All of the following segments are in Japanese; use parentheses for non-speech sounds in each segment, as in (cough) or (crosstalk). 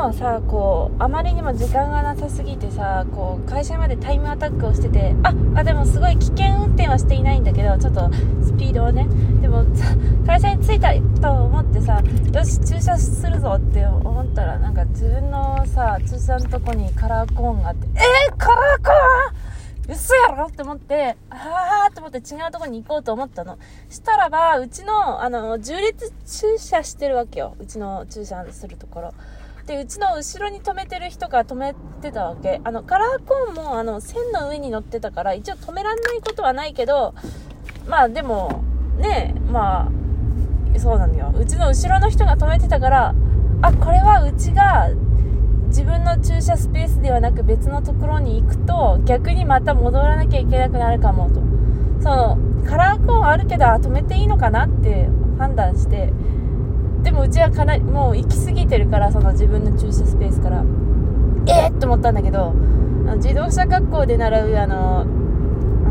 もさこうあまりにも時間がなさすぎてさこう会社までタイムアタックをしててああでもすごい危険運転はしていないんだけどちょっとスピードをねでも (laughs) 会社に着いたと思ってさよし駐車するぞって思ったらなんか自分のさ駐車のとこにカラーコーンがあってえー、カラーコーン嘘やろ？って思って、あーって思って違うとこに行こうと思ったの。したらば、うちの、あの、重列駐車してるわけよ。うちの駐車するところ。で、うちの後ろに止めてる人が止めてたわけ。あの、カラーコーンも、あの、線の上に乗ってたから、一応止めらんないことはないけど、まあでも、ねまあ、そうなのよ。うちの後ろの人が止めてたから、あ、これはうちが、自分の駐車スペースではなく別のところに行くと、逆にまた戻らなきゃいけなくなるかもと。その、カラーコーンあるけど、止めていいのかなって判断して、でもうちはかなりもう行き過ぎてるからその自分の駐車スペースから。えー、って思ったんだけど自動車学校で習うあの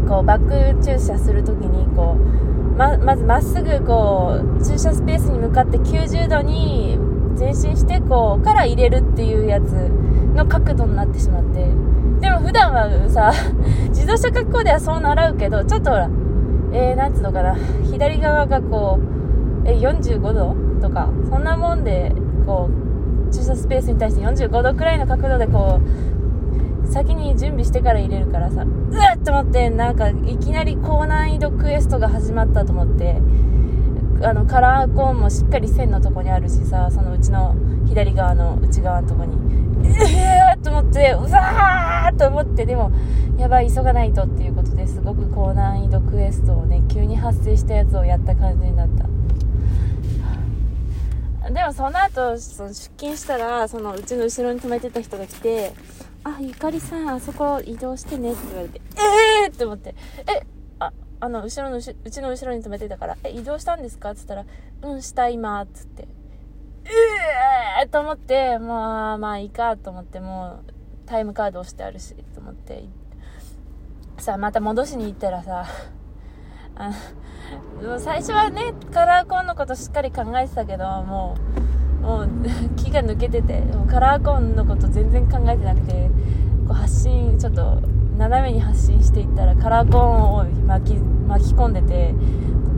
こうバック駐車するときにこうままずまっすぐこう駐車スペースに向かって90度に前進してこうから入れるっていうやつの角度になってしまって。でも普段はさ (laughs) 自動車学校ではそう習うけどちょっとほらえー、なんつうのかな左側がこうえ45度？とかそんなもんでこう駐車スペースに対して45度くらいの角度でこう先に準備してから入れるからさうわっと思ってなんかいきなり高難易度クエストが始まったと思ってあのカラーコーンもしっかり線のとこにあるしさそのうちの左側の内側のとこにうわーと思ってうわーと思ってでもやばい急がないとっていうことですごく高難易度クエストをね急に発生したやつをやった感じになったもその後その出勤したらそのうちの後ろに止めてた人が来て「あゆかりさんあそこ移動してね」って言われて「ええー!」って思って「えああの後ろのうちの後ろに止めてたから「え移動したんですか?」っつったら「うんした今」っつって「ええー!」と思ってまあまあいいかと思ってもうタイムカード押してあるしと思ってさあまた戻しに行ったらさ最初はねカラーコーンのことしっかり考えてたけどもうもう (laughs) 気が抜けててもうカラーコーンのこと全然考えてなくてこう発信ちょっと斜めに発信していったらカラーコーンを巻き巻き込んでて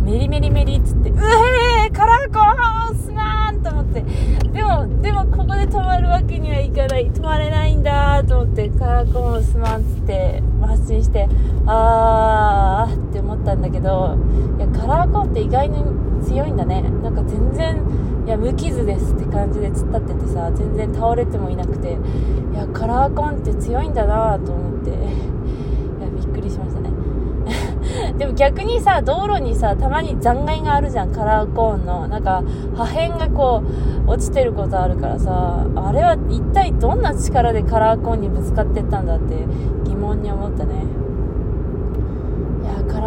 メリメリメリっつってうえーカラーコーンすまんと思ってでもでもここで止まるわけにはいかない止まれないんだと思ってカラーコーンすまんっつって発信してあーったんだけどいやカラーコーンって意外に強いんだね。なんか全然いや無傷ですって感じで突っ立っててさ全然倒れてもいなくていやカラーコーンって強いんだなと思っていやびっくりしましたね。(laughs) でも逆にさ道路にさたまに残骸があるじゃんカラーコーンの。なんか破片がこう落ちてることあるからさあれは一体どんな力でカラーコーンにぶつかってったんだって疑問に思ったね。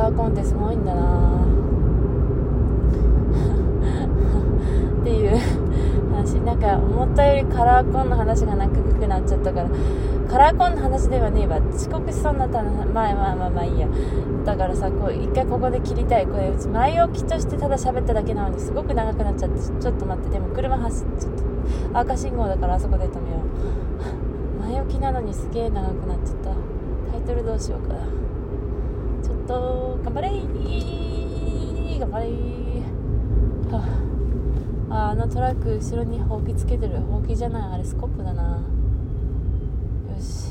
カーコンってすごいんだな。(laughs) っていう話。なんか思ったよりカラーコーンの話が長くなっちゃったから。カラーコーンの話ではねえわ。遅刻しそうになったらまあまあまあまあいいや。だからさこう一回ここで切りたいこれうち前置きとしてただ喋っただけなのにすごく長くなっちゃってちょっと待って。でも車走っちょっと赤信号だからあそこで止めよう。(laughs) 前置きなのにすげえ長くなっちゃった。タイトルどうしようかな。張れー頑張れー。はああのトラック後ろにほうきつけてる。ほうきじゃない。あれスコップだな。よし。